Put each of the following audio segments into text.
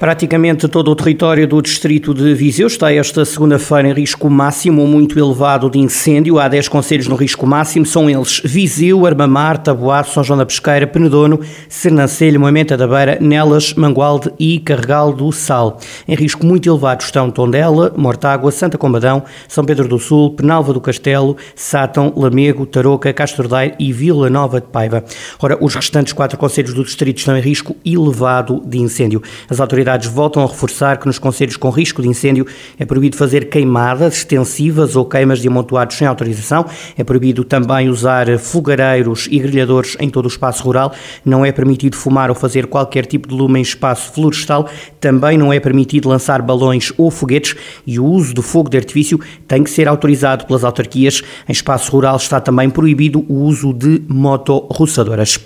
Praticamente todo o território do distrito de Viseu está esta segunda-feira em risco máximo ou muito elevado de incêndio. Há 10 conselhos no risco máximo, são eles Viseu, Armamar, Taboado, São João da Pesqueira, Penedono, Sernancelho, Moimenta da Beira, Nelas, Mangualde e Carregal do Sal. Em risco muito elevado estão Tondela, Mortágua, Santa Combadão, São Pedro do Sul, Penalva do Castelo, Sátão, Lamego, Tarouca, Castordeiro e Vila Nova de Paiva. Ora, os restantes quatro conselhos do distrito estão em risco elevado de incêndio. As autoridades autoridades voltam a reforçar que nos conselhos com risco de incêndio é proibido fazer queimadas extensivas ou queimas de amontoados sem autorização. É proibido também usar fogareiros e grelhadores em todo o espaço rural. Não é permitido fumar ou fazer qualquer tipo de lume em espaço florestal. Também não é permitido lançar balões ou foguetes e o uso do fogo de artifício tem que ser autorizado pelas autarquias. Em espaço rural está também proibido o uso de motorroçadoras.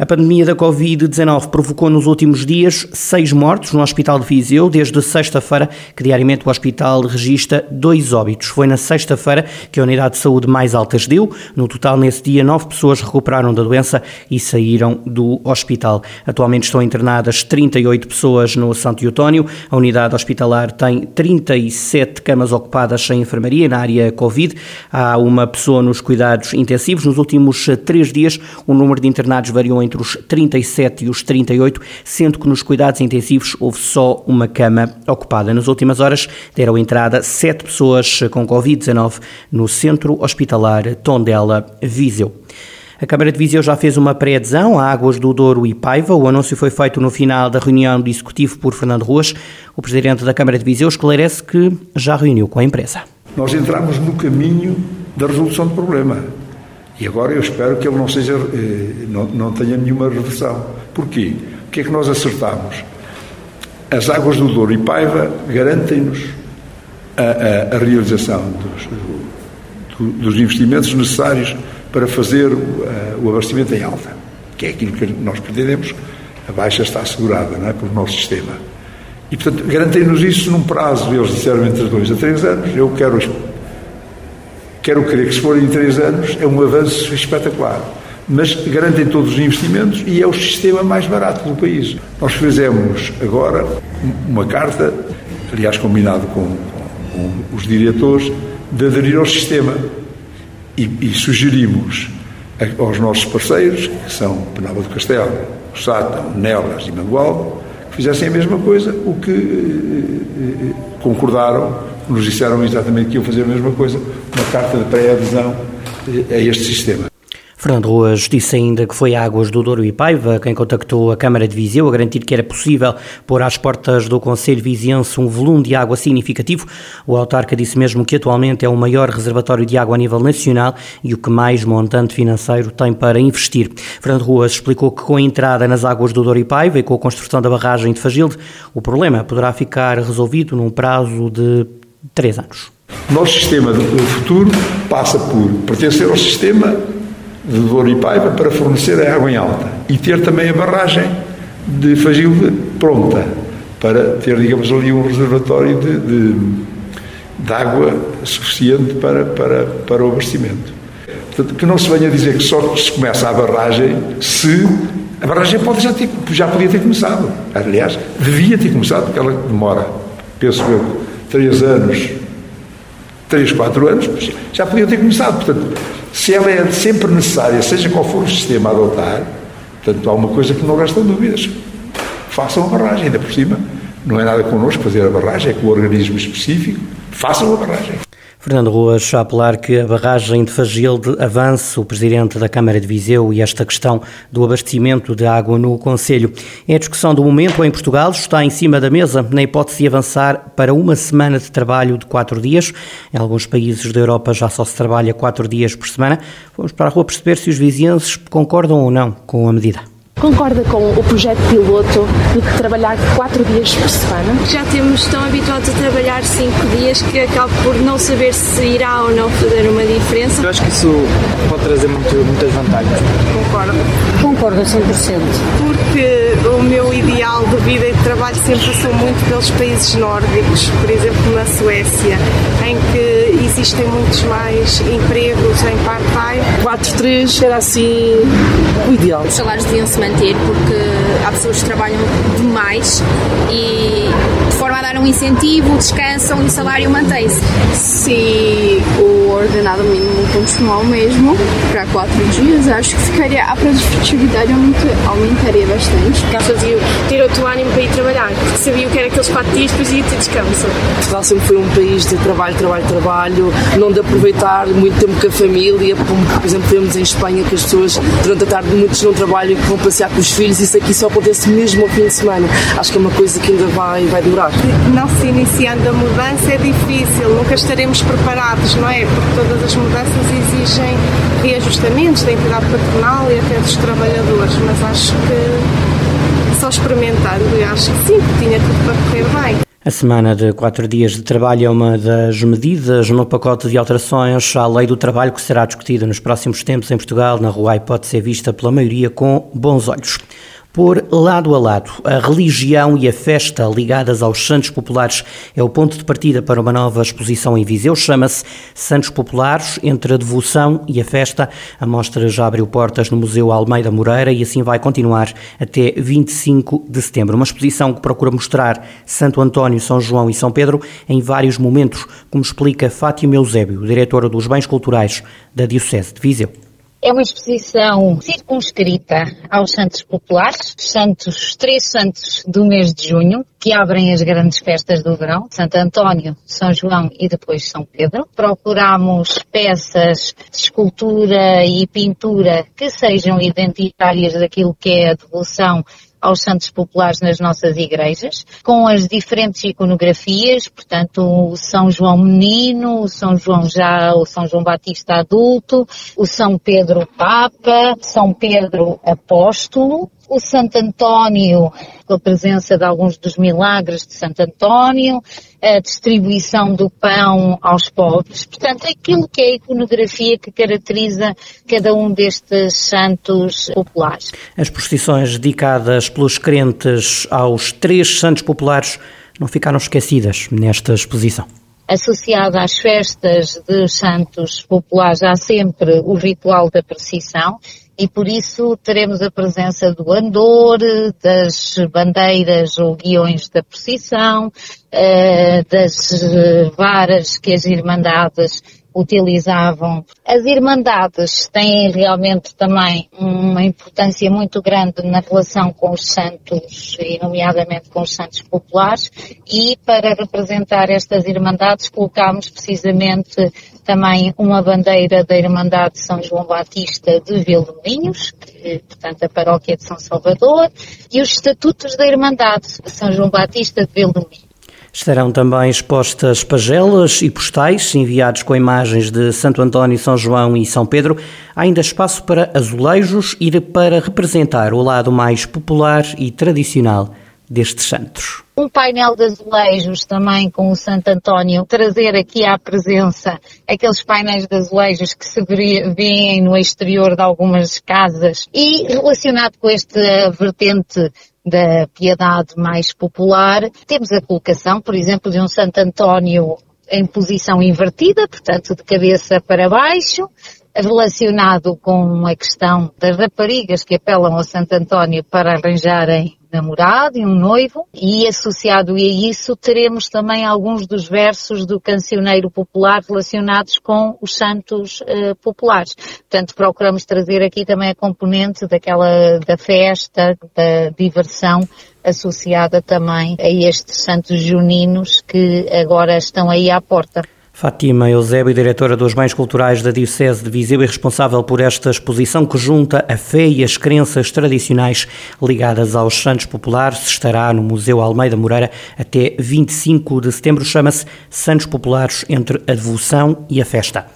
A pandemia da Covid-19 provocou nos últimos dias seis mortos no Hospital de Viseu, desde sexta-feira, que diariamente o hospital registra dois óbitos. Foi na sexta-feira que a unidade de saúde mais alta deu. No total, nesse dia, nove pessoas recuperaram da doença e saíram do hospital. Atualmente estão internadas 38 pessoas no Santo Eutónio. A unidade hospitalar tem 37 camas ocupadas sem enfermaria na área Covid. Há uma pessoa nos cuidados intensivos. Nos últimos três dias, o número de internados variou entre os 37 e os 38, sendo que nos cuidados intensivos houve só uma cama ocupada. Nas últimas horas deram entrada sete pessoas com Covid-19 no Centro Hospitalar Tondela Viseu. A Câmara de Viseu já fez uma pré-adesão a Águas do Douro e Paiva. O anúncio foi feito no final da reunião do Executivo por Fernando Ruas. O Presidente da Câmara de Viseu esclarece que já reuniu com a empresa. Nós entramos no caminho da resolução do problema. E agora eu espero que ele não seja, eh, não, não tenha nenhuma reversão. Porquê? O que é que nós acertamos? As águas do Douro e Paiva garantem-nos a, a, a, realização dos, do, dos, investimentos necessários para fazer o, o, abastecimento em alta, que é aquilo que nós pretendemos. A baixa está assegurada não é, pelo nosso sistema. E, portanto, garantem-nos isso num prazo, eles disseram entre dois a três anos. Eu quero Quero crer que se forem três anos é um avanço espetacular. Mas garantem todos os investimentos e é o sistema mais barato do país. Nós fizemos agora uma carta, aliás, combinado com, com os diretores, de aderir ao sistema. E, e, sugerimos aos nossos parceiros, que são Penalva do Castelo, Sátão, Nelas e Mangualde, que fizessem a mesma coisa, o que eh, eh, concordaram nos disseram exatamente que iam fazer a mesma coisa, uma carta de pré-adesão a este sistema. Fernando Ruas disse ainda que foi Águas do Douro e Paiva quem contactou a Câmara de Viseu a garantir que era possível pôr às portas do Conselho Viziense um volume de água significativo. O autarca disse mesmo que atualmente é o maior reservatório de água a nível nacional e o que mais montante financeiro tem para investir. Fernando Ruas explicou que com a entrada nas águas do Douro e Paiva e com a construção da barragem de Fagilde, o problema poderá ficar resolvido num prazo de três anos. O nosso sistema do futuro passa por pertencer ao sistema de Douro e Paiva para fornecer a água em alta e ter também a barragem de Fagilde pronta para ter, digamos, ali um reservatório de, de, de água suficiente para, para, para o abastecimento. Portanto, que não se venha dizer que só se começa a barragem se a barragem pode já, ter, já podia ter começado. Aliás, devia ter começado, porque ela demora, penso eu, três anos, três, quatro anos, já podia ter começado. Portanto, se ela é sempre necessária, seja qual for o sistema a adotar, portanto, há uma coisa que não resta dúvidas. Façam a barragem, ainda por cima. Não é nada connosco fazer a barragem, é com o organismo específico. Façam a barragem. Fernando Ruas a apelar que a barragem de Fagilde avance, o Presidente da Câmara de Viseu, e esta questão do abastecimento de água no Conselho. É a discussão do momento em Portugal, está em cima da mesa, na hipótese de avançar para uma semana de trabalho de quatro dias. Em alguns países da Europa já só se trabalha quatro dias por semana. Vamos para a rua perceber se os vizinhos concordam ou não com a medida. Concorda com o projeto piloto de trabalhar quatro dias por semana? Já temos tão habituados a trabalhar cinco dias que acabo por não saber se irá ou não fazer uma diferença. Eu acho que isso pode trazer muito, muitas vantagens. Concordo. Concordo 100%. Porque o meu ideal de vida e de trabalho sempre passou muito pelos países nórdicos, por exemplo na Suécia, em que existem muitos mais empregos em part-time. 4-3 era assim o ideal. Os salários deviam se manter porque há pessoas que trabalham demais e de forma a dar um incentivo, descansam e o salário mantém-se. Se ordenado mínimo continuar o mesmo para quatro dias, acho que ficaria a produtividade aumentaria bastante. As pessoas iam ter outro ânimo para ir trabalhar, porque sabiam que era aqueles quatro dias, depois ia ter descanso. Portugal sempre foi um país de trabalho, trabalho, trabalho, não de aproveitar muito tempo com a família, como por exemplo vemos em Espanha que as pessoas durante a tarde muitos não trabalham e vão passear com os filhos, isso aqui só acontece mesmo ao fim de semana. Acho que é uma coisa que ainda vai, vai demorar. Não se iniciando a mudança é difícil, nunca estaremos preparados, não é? Porque todas as mudanças exigem reajustamentos da entidade patronal e até dos trabalhadores, mas acho que só experimentando, eu acho que sim, que tinha tudo para correr bem. A semana de quatro dias de trabalho é uma das medidas no pacote de alterações à lei do trabalho que será discutida nos próximos tempos em Portugal. Na rua e pode ser vista pela maioria com bons olhos por lado a lado. A religião e a festa ligadas aos Santos Populares é o ponto de partida para uma nova exposição em Viseu. Chama-se Santos Populares, entre a devoção e a festa. A mostra já abriu portas no Museu Almeida Moreira e assim vai continuar até 25 de setembro. Uma exposição que procura mostrar Santo António, São João e São Pedro em vários momentos, como explica Fátima Eusébio, diretora dos Bens Culturais da Diocese de Viseu. É uma exposição circunscrita aos santos populares, santos, três santos do mês de junho, que abrem as grandes festas do verão, Santo António, São João e depois São Pedro. Procuramos peças de escultura e pintura que sejam identitárias daquilo que é a devoção aos santos populares nas nossas igrejas, com as diferentes iconografias, portanto, o São João Menino, o São João já, o São João Batista adulto, o São Pedro Papa, São Pedro Apóstolo, o Santo António, com a presença de alguns dos milagres de Santo António, a distribuição do pão aos pobres. Portanto, aquilo que é a iconografia que caracteriza cada um destes santos populares. As procissões dedicadas pelos crentes aos três santos populares não ficaram esquecidas nesta exposição associada às festas dos santos populares há sempre o ritual da procissão e por isso teremos a presença do andor, das bandeiras ou guiões da procissão, eh, das varas que as irmandades utilizavam. As Irmandades têm realmente também uma importância muito grande na relação com os santos, e nomeadamente com os santos populares, e para representar estas Irmandades colocámos precisamente também uma bandeira da Irmandade São João Batista de Vildominhos, que, portanto, a paróquia de São Salvador, e os estatutos da Irmandade de São João Batista de Vildominhos. Estarão também expostas pagelas e postais enviados com imagens de Santo António, São João e São Pedro. Há ainda espaço para azulejos e para representar o lado mais popular e tradicional destes santos. Um painel de azulejos também com o Santo António, trazer aqui à presença aqueles painéis de azulejos que se veem no exterior de algumas casas e relacionado com esta vertente da piedade mais popular, temos a colocação, por exemplo, de um Santo António em posição invertida, portanto de cabeça para baixo, relacionado com a questão das raparigas que apelam ao Santo António para arranjarem namorado e um noivo, e associado a isso teremos também alguns dos versos do cancioneiro popular relacionados com os santos uh, populares. Portanto, procuramos trazer aqui também a componente daquela, da festa, da diversão associada também a estes santos juninos que agora estão aí à porta. Fátima Eusébio, diretora dos Bens Culturais da Diocese de Viseu e responsável por esta exposição que junta a fé e as crenças tradicionais ligadas aos santos populares, estará no Museu Almeida Moreira até 25 de setembro. Chama-se Santos Populares entre a devoção e a festa.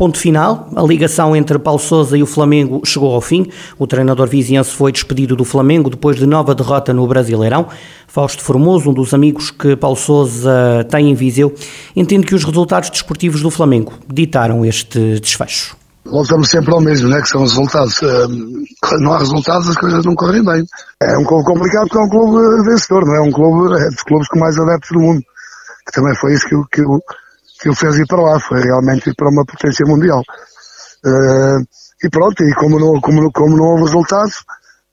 Ponto final, a ligação entre Paulo Sousa e o Flamengo chegou ao fim. O treinador viziense foi despedido do Flamengo depois de nova derrota no Brasileirão. Fausto Formoso, um dos amigos que Paulo Sousa tem em Viseu, entende que os resultados desportivos do Flamengo ditaram este desfecho. Voltamos sempre ao mesmo, né? que são os resultados. Quando não há resultados, as coisas não correm bem. É um clube complicado porque é um clube vencedor, não é? Um clube, é dos clubes com mais adeptos do mundo. Também foi isso que, que, que o fez ir para lá, foi realmente ir para uma potência mundial. Uh, e pronto, e como não, como, como não houve resultados,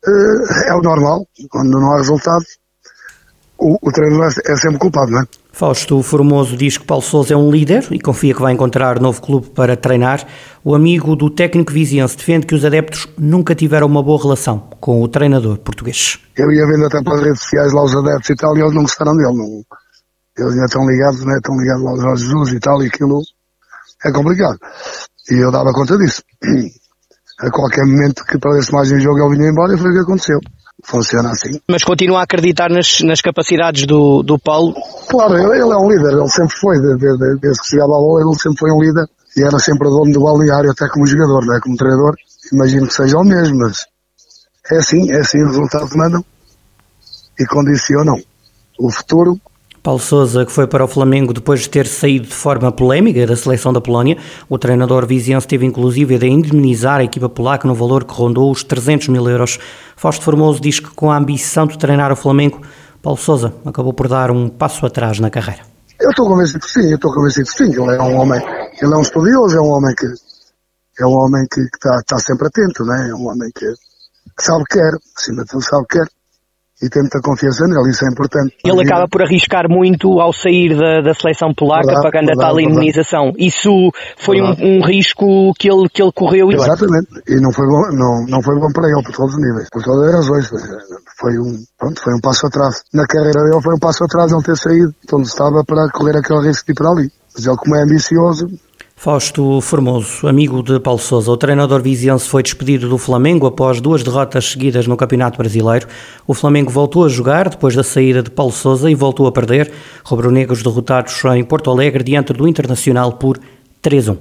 uh, é o normal, quando não há resultados, o, o treinador é sempre culpado, não é? Fausto Formoso diz que Paulo Sousa é um líder e confia que vai encontrar novo clube para treinar. O amigo do técnico viziense defende que os adeptos nunca tiveram uma boa relação com o treinador português. Eu ia vendo até para as redes sociais lá os adeptos e tal e eles não gostaram dele. Não. Eles ainda estão ligados, né? estão ligados lá aos Jorge Jesus e tal e aquilo é complicado. E eu dava conta disso. A qualquer momento que perdesse mais um jogo ele vinha embora e foi o que aconteceu funciona assim. Mas continua a acreditar nas, nas capacidades do, do Paulo? Claro, ele, ele, é um líder, ele sempre foi, desde, desde, que chegava a bola, ele sempre foi um líder e era sempre dono do balneário, até como jogador, não é? Como treinador, imagino que seja o mesmo, mas é assim, é assim, os resultados mandam e condicionam o futuro Paulo Sousa, que foi para o Flamengo depois de ter saído de forma polémica da seleção da Polónia, o treinador viziense teve inclusive de indemnizar a equipa polaca no valor que rondou os 300 mil euros. Fausto Formoso diz que com a ambição de treinar o Flamengo, Paulo Sousa acabou por dar um passo atrás na carreira. Eu estou convencido que sim, eu estou convencido que sim. Ele é um homem, ele é um estudioso, é um homem que é um homem que está, sempre atento, né? é um homem que, que sabe o que quer, acima de tudo sabe o que quer e tem muita confiança nele, isso é importante. Ele acaba por arriscar muito ao sair da, da seleção polaca verdade, pagando verdade, a tal indemnização. Isso foi um, um, risco que ele, que ele correu. Exatamente, e não foi bom, não, não foi bom para ele por todos os níveis, por todas as razões. Foi um, pronto, foi um passo atrás. Na carreira dele foi um passo atrás ele ter saído onde estava para correr aquele risco de ir para ali. Mas ele como é ambicioso, Fausto Formoso, amigo de Paulo Sousa, o treinador viziense foi despedido do Flamengo após duas derrotas seguidas no Campeonato Brasileiro. O Flamengo voltou a jogar depois da saída de Paulo Sousa e voltou a perder. Rubro-negros derrotados em Porto Alegre diante do Internacional por 3-1.